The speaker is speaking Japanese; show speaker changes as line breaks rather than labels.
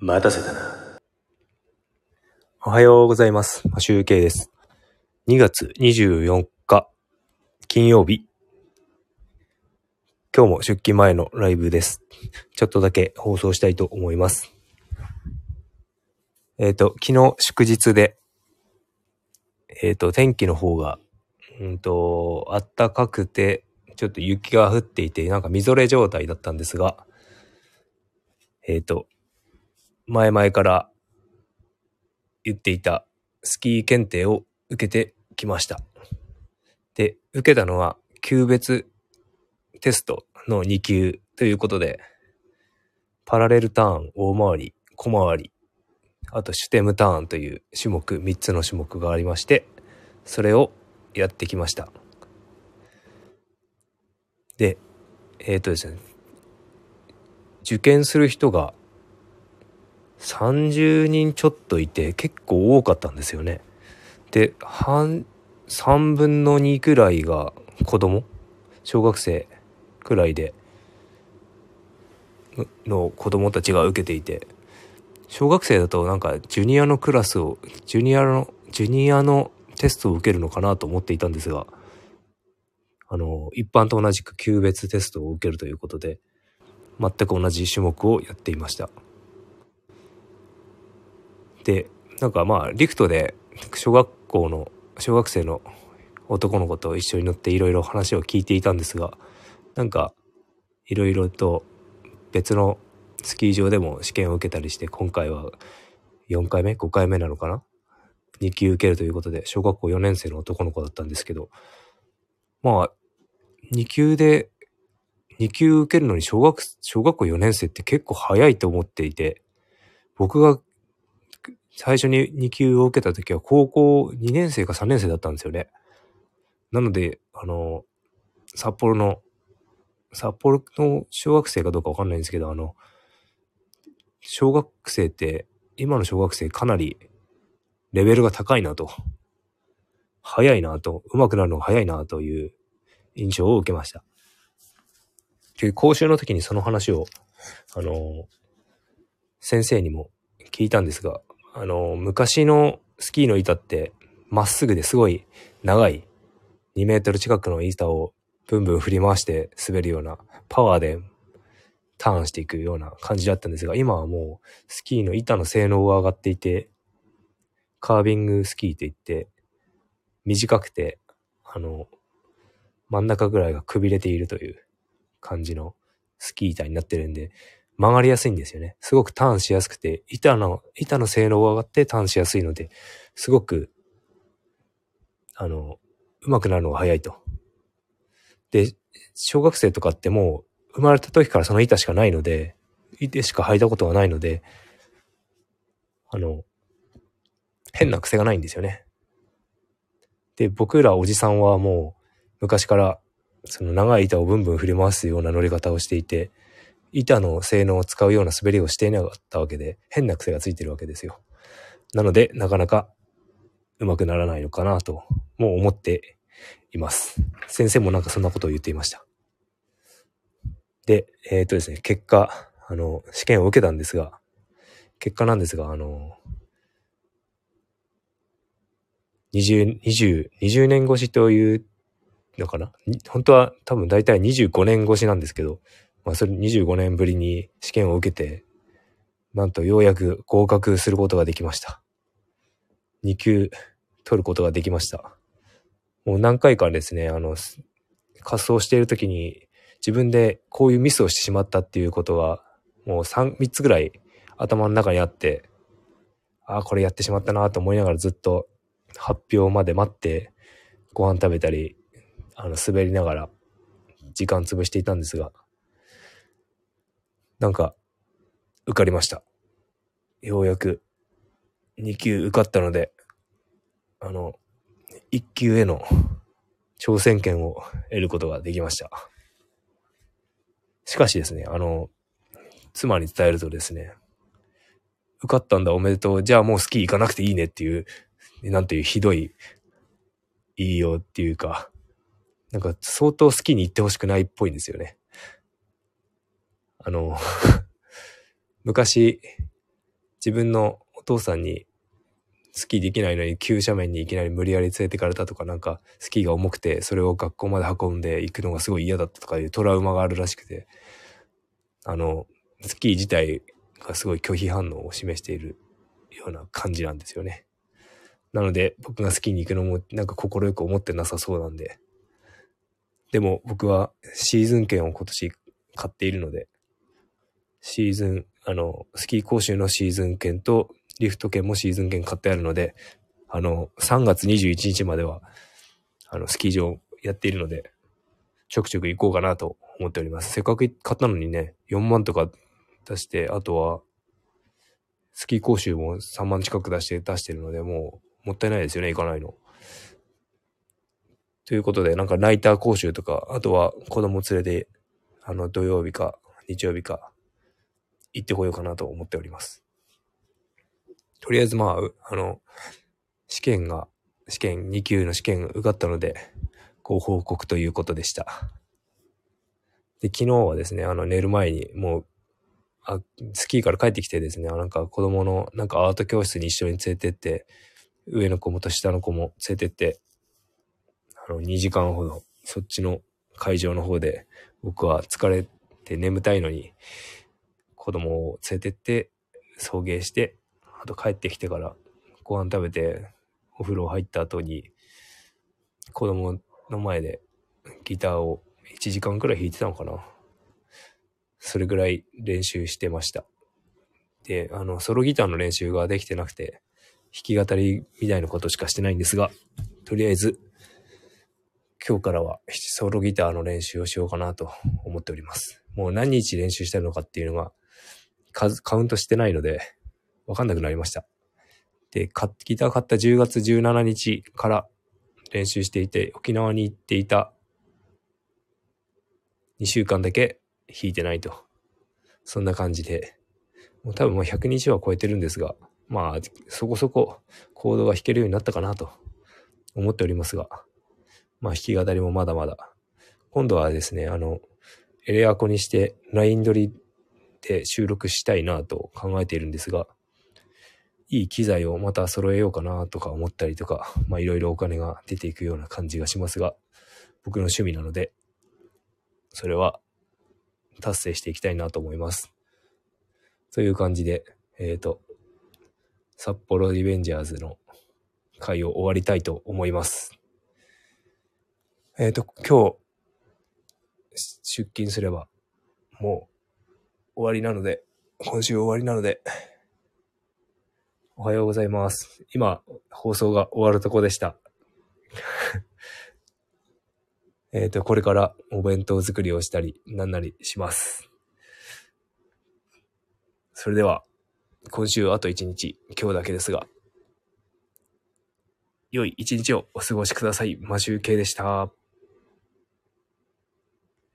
待たせたな。
おはようございます。集計です。2月24日、金曜日。今日も出勤前のライブです。ちょっとだけ放送したいと思います。えっ、と、昨日祝日で、えっ、と、天気の方が、うんと、暖かくて、ちょっと雪が降っていて、なんかみぞれ状態だったんですが、えっ、と、前々から言っていたスキー検定を受けてきました。で、受けたのは、級別テストの2級ということで、パラレルターン、大回り、小回り、あとシュテムターンという種目、3つの種目がありまして、それをやってきました。で、えっ、とですね、受験する人が30人ちょっといて結構多かったんですよね。で、半、3分の2くらいが子供？小学生くらいで、の子供たちが受けていて、小学生だとなんかジュニアのクラスを、ジュニアの、ジュニアのテストを受けるのかなと思っていたんですが、あの、一般と同じく級別テストを受けるということで、全く同じ種目をやっていました。で、なんかまあ、リフトで小学校の、小学生の男の子と一緒に乗っていろいろ話を聞いていたんですが、なんか、いろいろと別のスキー場でも試験を受けたりして、今回は4回目 ?5 回目なのかな ?2 級受けるということで、小学校4年生の男の子だったんですけど、まあ、2級で、2級受けるのに小学、小学校4年生って結構早いと思っていて、僕が最初に2級を受けた時は高校2年生か3年生だったんですよね。なので、あの、札幌の、札幌の小学生かどうかわかんないんですけど、あの、小学生って、今の小学生かなりレベルが高いなと、早いなと、上手くなるのが早いなという印象を受けました。講習の時にその話を、あの、先生にも聞いたんですが、あの、昔のスキーの板って、まっすぐですごい長い2メートル近くの板をブンブン振り回して滑るようなパワーでターンしていくような感じだったんですが、今はもうスキーの板の性能が上がっていて、カービングスキーといって、短くて、あの、真ん中ぐらいがくびれているという感じのスキー板になってるんで、曲がりやすいんですよね。すごくターンしやすくて、板の、板の性能が上がってターンしやすいので、すごく、あの、上手くなるのが早いと。で、小学生とかってもう、生まれた時からその板しかないので、板しか履いたことがないので、あの、変な癖がないんですよね。で、僕らおじさんはもう、昔から、その長い板をブンブン振り回すような乗り方をしていて、板の性能を使うような滑りをしていなかったわけで、変な癖がついてるわけですよ。なので、なかなか上手くならないのかなと、もう思っています。先生もなんかそんなことを言っていました。で、えっ、とですね、結果、あの、試験を受けたんですが、結果なんですが、あの、20、20、20年越しというのかな？本当は多分大体25年越しなんですけど、まあそれ25年ぶりに試験を受けて、なんとようやく合格することができました。2級取ることができました。もう何回かですね、あの、滑走している時に自分でこういうミスをしてしまったっていうことは、もう3、3つぐらい頭の中にあって、ああ、これやってしまったなと思いながらずっと発表まで待って、ご飯食べたり、あの、滑りながら時間潰していたんですが、なんか、受かりました。ようやく2級受かったので、あの、1級への挑戦権を得ることができました。しかしですね、あの、妻に伝えるとですね、受かったんだおめでとう、じゃあもうスキー行かなくていいねっていう、なんていうひどい言いようっていうか、なんか相当好きに行ってほしくないっぽいんですよね。あの、昔、自分のお父さんにスキーできないのに急斜面にいきなり無理やり連れてかれたとかなんかスキーが重くてそれを学校まで運んで行くのがすごい嫌だったとかいうトラウマがあるらしくてあのスキー自体がすごい拒否反応を示しているような感じなんですよね。なので僕がスキーに行くのもなんか快く思ってなさそうなんで。でも僕はシーズン券を今年買っているので、シーズン、あの、スキー講習のシーズン券とリフト券もシーズン券買ってあるので、あの、3月21日までは、あの、スキー場やっているので、ちょくちょく行こうかなと思っております。せっかく買ったのにね、4万とか出して、あとは、スキー講習も3万近く出して出してるので、もうもったいないですよね、行かないの。ということで、なんかライター講習とか、あとは子供連れて、あの、土曜日か日曜日か、行ってこようかなと思っております。とりあえずまあ、あの、試験が、試験、2級の試験受かったので、ご報告ということでした。で、昨日はですね、あの、寝る前にもう、あ、スキーから帰ってきてですね、なんか子供の、なんかアート教室に一緒に連れてって、上の子もと下の子も連れてって、あの、2時間ほど、そっちの会場の方で、僕は疲れて眠たいのに、子供を連れてって送迎して、あと帰ってきてからご飯食べてお風呂入った後に子供の前でギターを1時間くらい弾いてたのかな。それぐらい練習してました。で、あの、ソロギターの練習ができてなくて、弾き語りみたいなことしかしてないんですが、とりあえず、今日からはソロギターの練習をしようかなと思っております。もう何日練習してるのかっていうのがカウントしてないので、わかんなくなりました。で、ギター買った10月17日から練習していて、沖縄に行っていた2週間だけ弾いてないと。そんな感じで、もう多分もう100日は超えてるんですが、まあ、そこそこコードが弾けるようになったかなと思っておりますが、まあ弾き語りもまだまだ。今度はですね、あの、エレアコにしてライン取りで収録したいなと考えているんですが、いい機材をまた揃えようかなとか思ったりとか、まあいろいろお金が出ていくような感じがしますが、僕の趣味なので、それは達成していきたいなと思います。という感じで、えっ、ー、と、札幌リベンジャーズの会を終わりたいと思います。えっ、ー、と、今日、出勤すれば、もう終わりなので、今週終わりなので、おはようございます。今、放送が終わるとこでした。えっと、これからお弁当作りをしたり、なんなりします。それでは、今週あと一日、今日だけですが、良い一日をお過ごしください。マシュウケイでした。